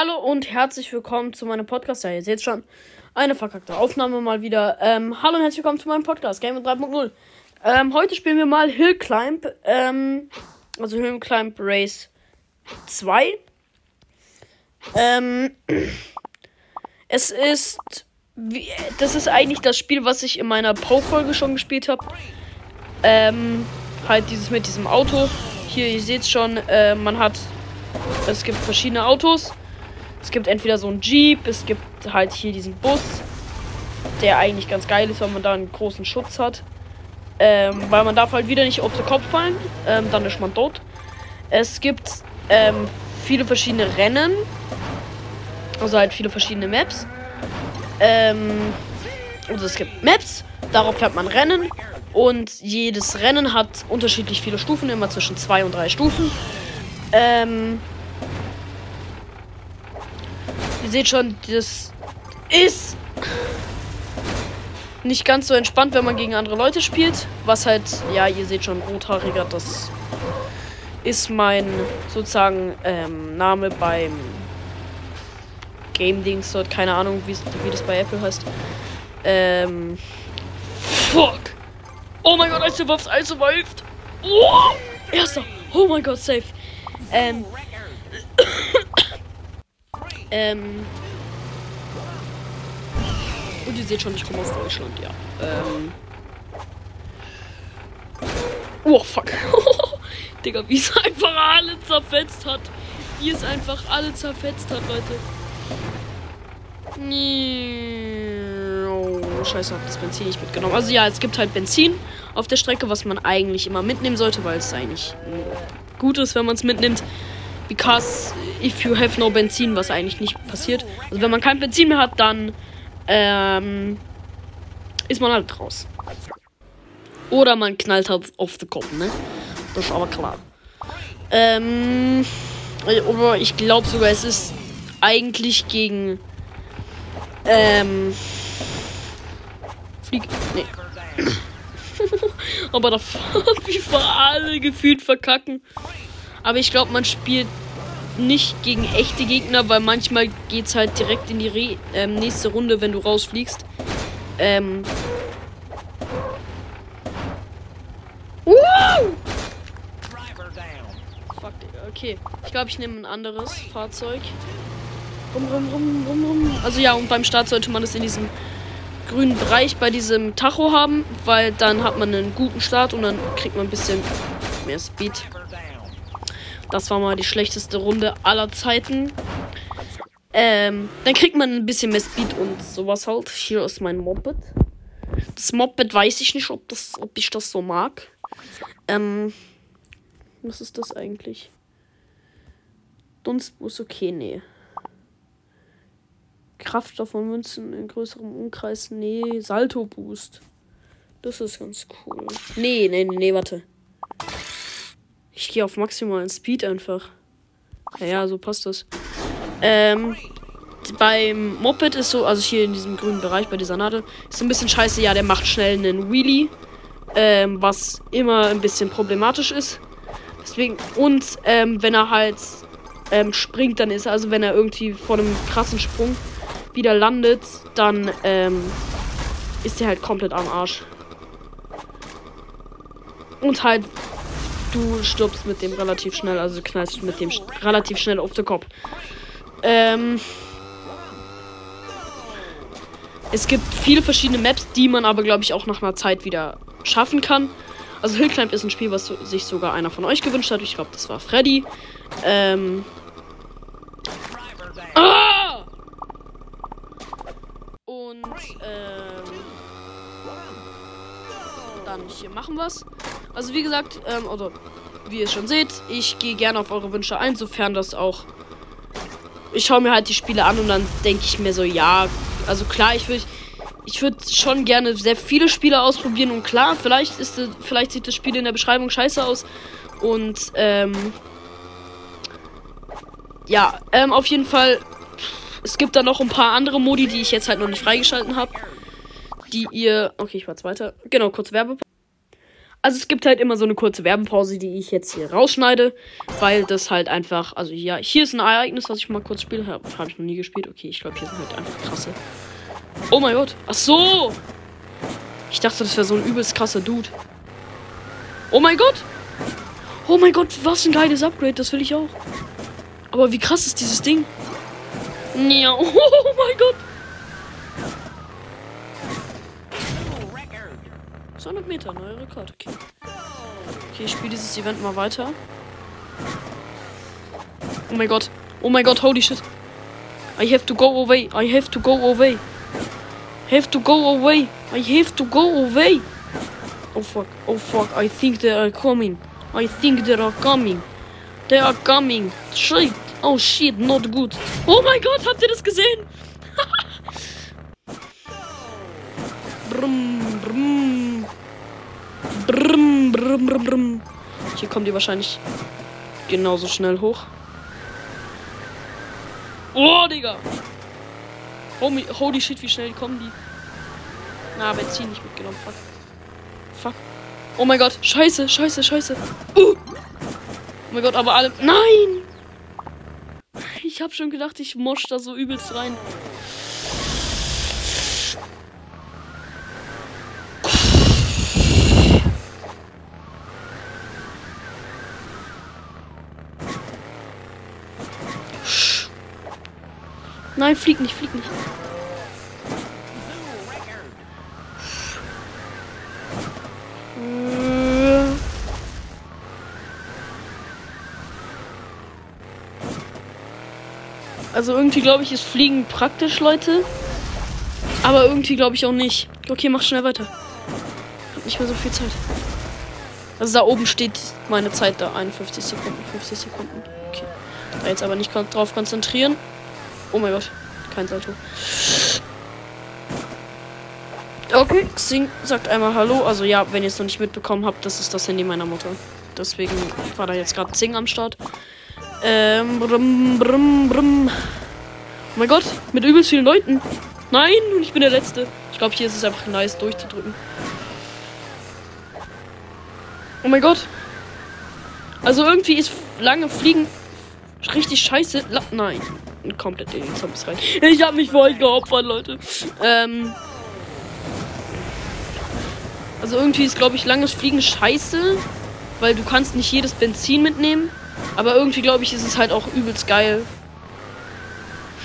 Hallo und herzlich willkommen zu meinem Podcast. Ja, ihr seht schon, eine verkackte Aufnahme mal wieder. Ähm, hallo und herzlich willkommen zu meinem Podcast, Game 3.0. Ähm, heute spielen wir mal Hill Climb, ähm, also Hill Climb Race 2. Ähm, es ist, wie, das ist eigentlich das Spiel, was ich in meiner Pro-Folge schon gespielt habe. Ähm, halt dieses mit diesem Auto. Hier, ihr seht schon, äh, man hat, es gibt verschiedene Autos. Es gibt entweder so einen Jeep, es gibt halt hier diesen Bus, der eigentlich ganz geil ist, weil man da einen großen Schutz hat. Ähm, weil man darf halt wieder nicht auf den Kopf fallen, ähm, dann ist man tot. Es gibt ähm, viele verschiedene Rennen, also halt viele verschiedene Maps. Ähm, also es gibt Maps, darauf fährt man Rennen und jedes Rennen hat unterschiedlich viele Stufen, immer zwischen zwei und drei Stufen. Ähm, Ihr seht schon, das ist nicht ganz so entspannt, wenn man gegen andere Leute spielt. Was halt, ja, ihr seht schon, rothaariger, das ist mein sozusagen ähm, Name beim Game Dings dort. Keine Ahnung, wie das bei Apple heißt. Ähm. Fuck! Oh mein Gott, survived, I survived! Oh! Erster! Oh mein Gott, safe! Ähm. Ähm. Und ihr seht schon, ich komme aus Deutschland, ja. Ähm. Oh, fuck. Digga, wie es einfach alle zerfetzt hat. Wie es einfach alle zerfetzt hat, Leute. Oh, scheiße, hab das Benzin nicht mitgenommen. Also ja, es gibt halt Benzin auf der Strecke, was man eigentlich immer mitnehmen sollte, weil es eigentlich gut ist, wenn man es mitnimmt. Because if you have no Benzin, was eigentlich nicht passiert. Also wenn man kein Benzin mehr hat, dann ähm, ist man halt raus. Oder man knallt halt auf den Kopf, ne? Das ist aber klar. Ähm, ich glaube sogar, es ist eigentlich gegen ähm, Flieg. Nee. aber da wie alle gefühlt verkacken. Aber ich glaube, man spielt nicht gegen echte Gegner, weil manchmal geht es halt direkt in die Re ähm, nächste Runde, wenn du rausfliegst. Ähm. Uh! Fuck, okay. Ich glaube, ich nehme ein anderes Fahrzeug. Rum, rum, rum, rum, rum. Also ja, und beim Start sollte man es in diesem grünen Bereich bei diesem Tacho haben, weil dann hat man einen guten Start und dann kriegt man ein bisschen mehr Speed. Das war mal die schlechteste Runde aller Zeiten. Ähm, dann kriegt man ein bisschen mehr Speed und sowas halt. Hier ist mein Moped. Das Moped weiß ich nicht, ob, das, ob ich das so mag. Ähm, was ist das eigentlich? Dunstbus, okay, nee. Kraftstoff und Münzen in größerem Umkreis, nee. Salto Boost. Das ist ganz cool. Nee, nee, nee, nee, warte. Ich gehe auf maximalen Speed einfach. Ja, so passt das. Ähm, beim Moped ist so, also hier in diesem grünen Bereich bei dieser Nadel, ist so ein bisschen scheiße. Ja, der macht schnell einen Wheelie, ähm, was immer ein bisschen problematisch ist. Deswegen, und ähm, wenn er halt ähm, springt, dann ist er, also wenn er irgendwie vor einem krassen Sprung wieder landet, dann ähm, ist er halt komplett am Arsch. Und halt du stirbst mit dem relativ schnell, also knallst mit dem relativ schnell auf den Kopf. Ähm, es gibt viele verschiedene Maps, die man aber, glaube ich, auch nach einer Zeit wieder schaffen kann. Also Hillclimb ist ein Spiel, was sich sogar einer von euch gewünscht hat. Ich glaube, das war Freddy. Ähm. Ah! Und, ähm. Dann hier machen wir's. Also wie gesagt, ähm, oder wie ihr schon seht, ich gehe gerne auf eure Wünsche ein, sofern das auch. Ich schaue mir halt die Spiele an und dann denke ich mir so, ja, also klar, ich würde ich würde schon gerne sehr viele Spiele ausprobieren und klar, vielleicht ist vielleicht sieht das Spiel in der Beschreibung scheiße aus und ähm, ja, ähm, auf jeden Fall es gibt da noch ein paar andere Modi, die ich jetzt halt noch nicht freigeschalten habe, die ihr okay, ich war zweiter. Genau, kurz Werbepause. Also es gibt halt immer so eine kurze Werbepause, die ich jetzt hier rausschneide, weil das halt einfach, also ja, hier ist ein Ereignis, was ich mal kurz spiele. Habe hab ich noch nie gespielt. Okay, ich glaube, hier sind halt einfach krasse. Oh mein Gott. Ach so. Ich dachte, das wäre so ein übelst krasser Dude. Oh mein Gott. Oh mein Gott, was ein geiles Upgrade. Das will ich auch. Aber wie krass ist dieses Ding? Ja, oh mein Gott. 200 Meter, neuer Rekord. Okay. Okay, ich spiele dieses Event mal weiter. Oh mein Gott. Oh mein Gott, holy shit. I have to go away. I have to go away. Have to go away. I have to go away. Oh fuck. Oh fuck. I think they are coming. I think they are coming. They are coming. Shit. Oh shit, not good. Oh mein Gott, habt ihr das gesehen? Brumm. Brumm, brumm. Hier kommen die wahrscheinlich genauso schnell hoch. Oh, Digga. Holy, holy shit, wie schnell kommen die. Na, Benzin nicht mitgenommen. Fuck. Fuck. Oh mein Gott. Scheiße, scheiße, scheiße. Uh. Oh mein Gott, aber alle. Nein! Ich hab schon gedacht, ich mosch da so übelst rein. Nein, flieg nicht, flieg nicht. Also irgendwie glaube ich, ist Fliegen praktisch, Leute. Aber irgendwie glaube ich auch nicht. Okay, mach schnell weiter. Hab nicht mehr so viel Zeit. Also da oben steht meine Zeit da. 51 Sekunden, 50 Sekunden. Okay. Da jetzt aber nicht drauf konzentrieren. Oh mein Gott. Kein Salto. Okay, Xing sagt einmal Hallo. Also ja, wenn ihr es noch nicht mitbekommen habt, das ist das Handy meiner Mutter. Deswegen war da jetzt gerade Xing am Start. Ähm, brumm, brumm, brumm. Oh mein Gott, mit übelst vielen Leuten. Nein, und ich bin der Letzte. Ich glaube, hier ist es einfach nice durchzudrücken. Oh mein Gott. Also irgendwie ist lange Fliegen richtig scheiße. La Nein. Komplett in die Zombies rein. Ich habe mich voll geopfert, Leute. Ähm. Also irgendwie ist, glaube ich, langes Fliegen scheiße. Weil du kannst nicht jedes Benzin mitnehmen. Aber irgendwie, glaube ich, ist es halt auch übelst geil.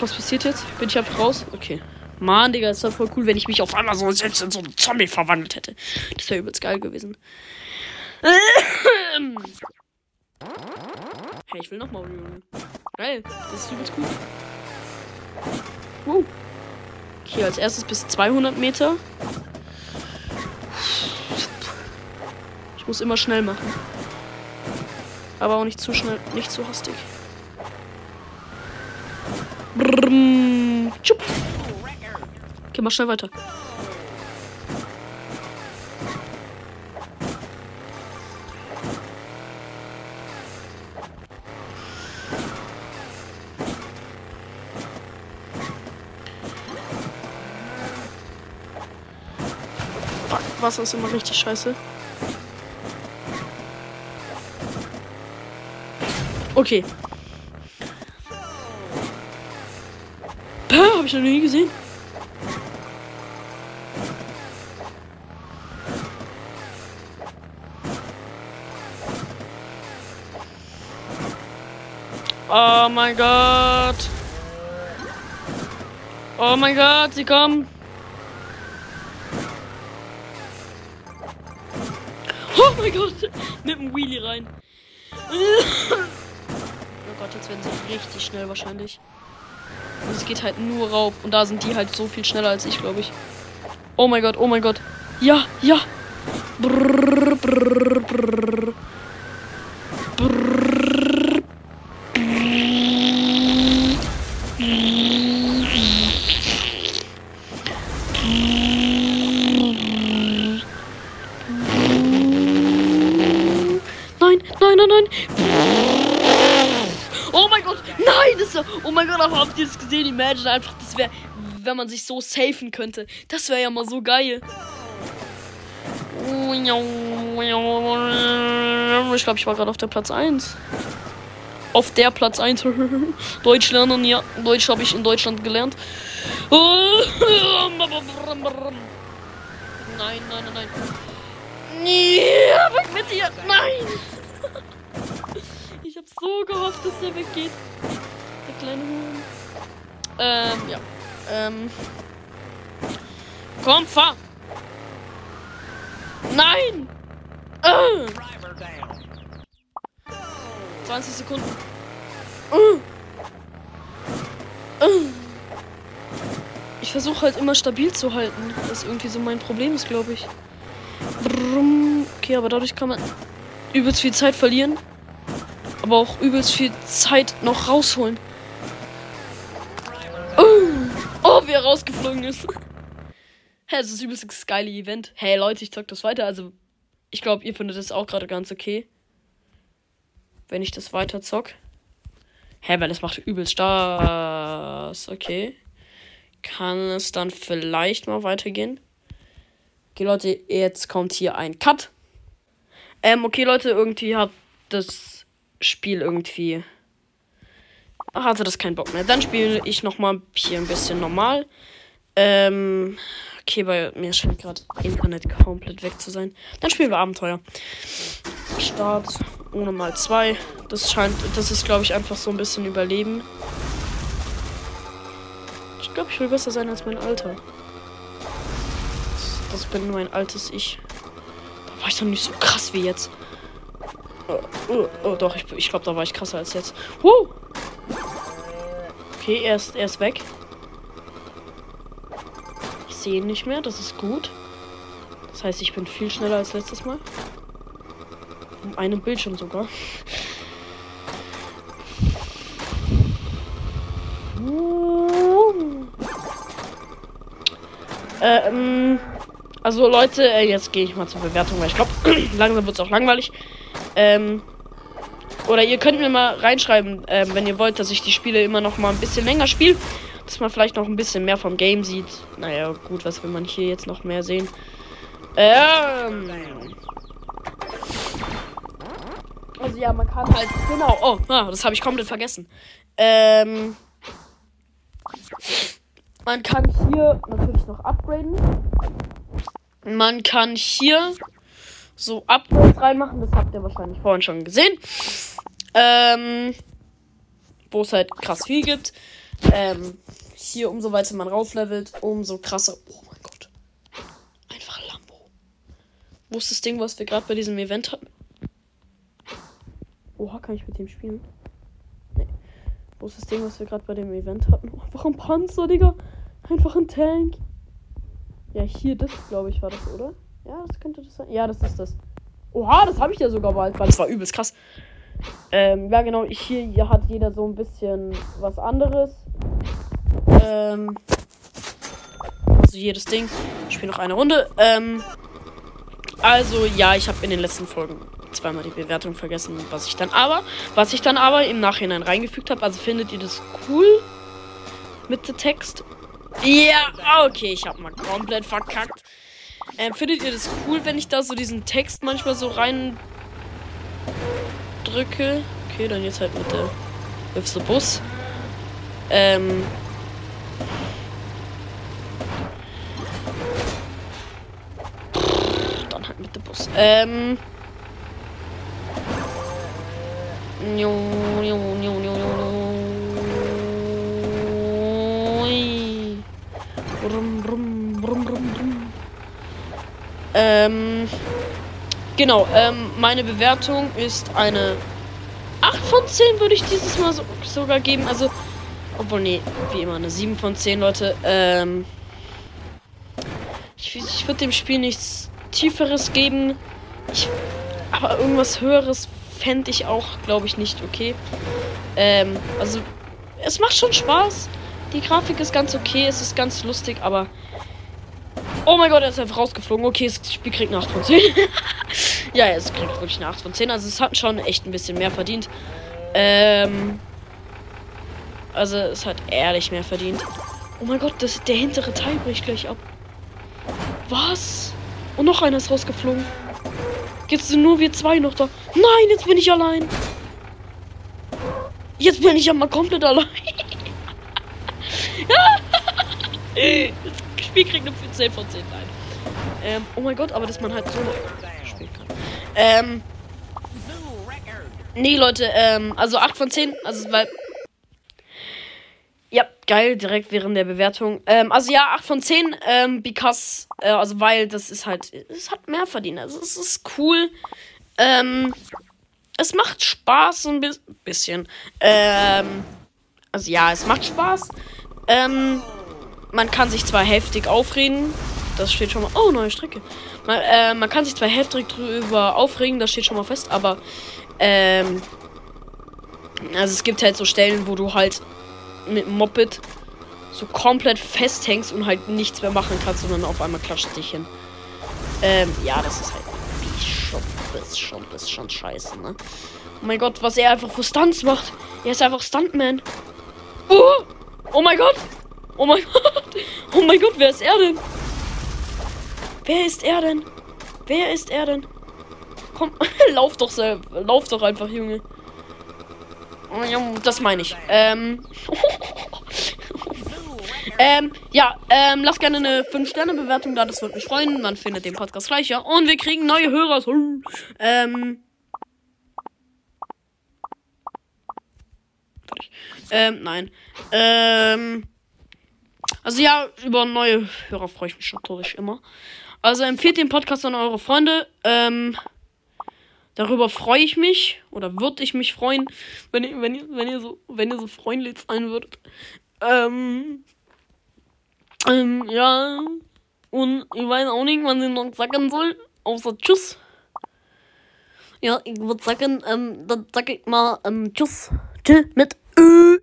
Was passiert jetzt? Bin ich einfach raus? Okay. Mann, Digga, ist doch voll cool, wenn ich mich auf einmal so selbst in so einen Zombie verwandelt hätte. Das wäre übelst geil gewesen. hey, ich will nochmal. Geil, das ist übelst cool. Uh. Okay, als erstes bis 200 Meter. Ich muss immer schnell machen. Aber auch nicht zu schnell, nicht zu hastig. Brrrm. Okay, mach schnell weiter. Wasser ist immer richtig scheiße. Okay. Hä, hab ich noch nie gesehen. Oh mein Gott. Oh mein Gott, sie kommen. Oh mein Gott, mit dem Wheelie rein. Gott, jetzt werden sie richtig schnell wahrscheinlich. Und es geht halt nur rauf. Und da sind die halt so viel schneller als ich, glaube ich. Oh mein Gott, oh mein Gott. Ja, ja. Brrr, brrr. Brrr. Ist Oh mein Gott, habt ihr das gesehen? Imagine einfach, das wäre, wenn man sich so safen könnte. Das wäre ja mal so geil. Ich glaube, ich war gerade auf der Platz 1. Auf der Platz 1. Deutsch lernen, ja. Deutsch habe ich in Deutschland gelernt. Nein, nein, nein, nein. Weg mit dir. Nein. Ich habe so gehofft, dass er weggeht. Der kleine Huhn. Ähm, ja. Ähm. Komm, fahr. Nein. Äh. 20 Sekunden. Äh. Äh. Ich versuche halt immer stabil zu halten. Das irgendwie so mein Problem ist, glaube ich. Okay, aber dadurch kann man übelst viel Zeit verlieren. Aber auch übelst viel Zeit noch rausholen. Oh wie er rausgeflogen ist. Hä, hey, das ist übelst das geile Event. Hey Leute, ich zock das weiter. Also, ich glaube, ihr findet das auch gerade ganz okay. Wenn ich das weiter zock. Hä, hey, weil das macht übelst Spaß. Okay. Kann es dann vielleicht mal weitergehen? Okay, Leute, jetzt kommt hier ein Cut. Ähm, okay, Leute, irgendwie hat das Spiel irgendwie. Hatte das keinen Bock mehr. Dann spiele ich nochmal hier ein bisschen normal. Ähm, okay, bei mir scheint gerade Internet komplett weg zu sein. Dann spielen wir Abenteuer. Start ohne mal zwei. Das scheint, das ist glaube ich einfach so ein bisschen Überleben. Ich glaube, ich will besser sein als mein Alter. Das bin nur ein altes Ich. Da war ich doch nicht so krass wie jetzt. Oh, oh, oh doch, ich, ich glaube, da war ich krasser als jetzt. Huh! Okay, er ist, er ist weg. Ich sehe ihn nicht mehr, das ist gut. Das heißt, ich bin viel schneller als letztes Mal. Um einen Bildschirm sogar. Ähm. Also Leute, äh, jetzt gehe ich mal zur Bewertung, weil ich glaube, langsam wird es auch langweilig. Ähm, oder ihr könnt mir mal reinschreiben, ähm, wenn ihr wollt, dass ich die Spiele immer noch mal ein bisschen länger spiele. Dass man vielleicht noch ein bisschen mehr vom Game sieht. Naja, gut, was will man hier jetzt noch mehr sehen? Ähm. Also ja, man kann halt. Genau. Oh, ah, das habe ich komplett vergessen. Ähm. Man kann hier natürlich noch upgraden. Man kann hier so Upgrades reinmachen. Das habt ihr wahrscheinlich vorhin schon gesehen. Ähm, wo es halt krass viel gibt. Ähm, hier, umso weiter man rauflevelt, umso krasser. Oh mein Gott. Einfach Lambo. Wo ist das Ding, was wir gerade bei diesem Event hatten? Oha, kann ich mit dem spielen? Nee. Wo ist das Ding, was wir gerade bei dem Event hatten? Oh, einfach ein Panzer, Digga. Einfach ein Tank. Ja, hier, das glaube ich war das, oder? Ja, das könnte das sein. Ja, das ist das. Oha, das habe ich ja sogar bald, das war übelst krass. Ähm, ja, genau, ich, hier, hier hat jeder so ein bisschen was anderes. Ähm, also jedes Ding. Ich spiele noch eine Runde. Ähm, also, ja, ich habe in den letzten Folgen zweimal die Bewertung vergessen, was ich dann aber, was ich dann aber im Nachhinein reingefügt habe. Also findet ihr das cool mit dem Text? Ja, okay, ich habe mal komplett verkackt. Ähm, findet ihr das cool, wenn ich da so diesen Text manchmal so rein drücke? Okay, dann jetzt halt mit der the Bus. Ähm. Dann halt mit dem Bus. Ähm. Jo, jo, jo, jo. Brumm, brumm, brumm, brumm, brumm. Ähm, genau, ähm, meine Bewertung ist eine 8 von 10 würde ich dieses Mal so, sogar geben. Also, obwohl, nee, wie immer eine 7 von 10, Leute. Ähm, ich, ich würde dem Spiel nichts Tieferes geben. Ich, aber irgendwas Höheres fände ich auch, glaube ich, nicht okay. Ähm, also, es macht schon Spaß. Die Grafik ist ganz okay, es ist ganz lustig, aber. Oh mein Gott, er ist einfach rausgeflogen. Okay, das Spiel kriegt eine 8 von 10. ja, es kriegt wirklich eine 8 von 10. Also es hat schon echt ein bisschen mehr verdient. Ähm. Also es hat ehrlich mehr verdient. Oh mein Gott, das, der hintere Teil bricht gleich ab. Was? Und noch einer ist rausgeflogen. Jetzt sind nur wir zwei noch da. Nein, jetzt bin ich allein. Jetzt bin ich ja mal komplett allein. das Spiel kriegt eine 10 von 10. Nein. Ähm, oh mein Gott, aber dass man halt so. Ähm. Nee, Leute, ähm, also 8 von 10, also weil. Ja, geil, direkt während der Bewertung. Ähm, also ja, 8 von 10, ähm, because, äh, also weil das ist halt, es hat mehr verdient. Also es ist cool. Ähm, es macht Spaß so ein bi bisschen. Ähm, also ja, es macht Spaß. Ähm, man kann sich zwar heftig aufregen, das steht schon mal. Oh, neue Strecke. Man, äh, man kann sich zwar heftig drüber aufregen, das steht schon mal fest, aber ähm, also es gibt halt so Stellen, wo du halt mit Moped so komplett festhängst und halt nichts mehr machen kannst, sondern auf einmal klatscht dich hin. Ähm, ja, das ist halt schon, das schon, das schon scheiße, ne? Oh mein Gott, was er einfach für Stunts macht. Er ist einfach Stuntman. Oh, oh mein Gott. Oh mein Gott. Oh mein Gott, wer ist er denn? Wer ist er denn? Wer ist er denn? Komm, lauf doch selber. Lauf doch einfach, Junge. Das meine ich. Ähm. ähm, ja, ähm, lasst gerne eine 5-Sterne-Bewertung da, das würde mich freuen. Man findet den Podcast gleich, ja. Und wir kriegen neue Hörer. Ähm. Ähm, nein. Ähm. Also ja, über neue Hörer freue ich mich natürlich immer. Also empfehlt den Podcast an eure Freunde. Ähm, darüber freue ich mich oder würde ich mich freuen, wenn ihr, wenn ihr, wenn ihr so, wenn ihr so freundlich sein würdet. Ähm, ähm, ja. Und ich weiß auch nicht, wann ich noch sagen soll, außer Tschüss. Ja, ich würde sagen, ähm, dann sag ich mal ähm, Tschüss. Tschüss mit Ö.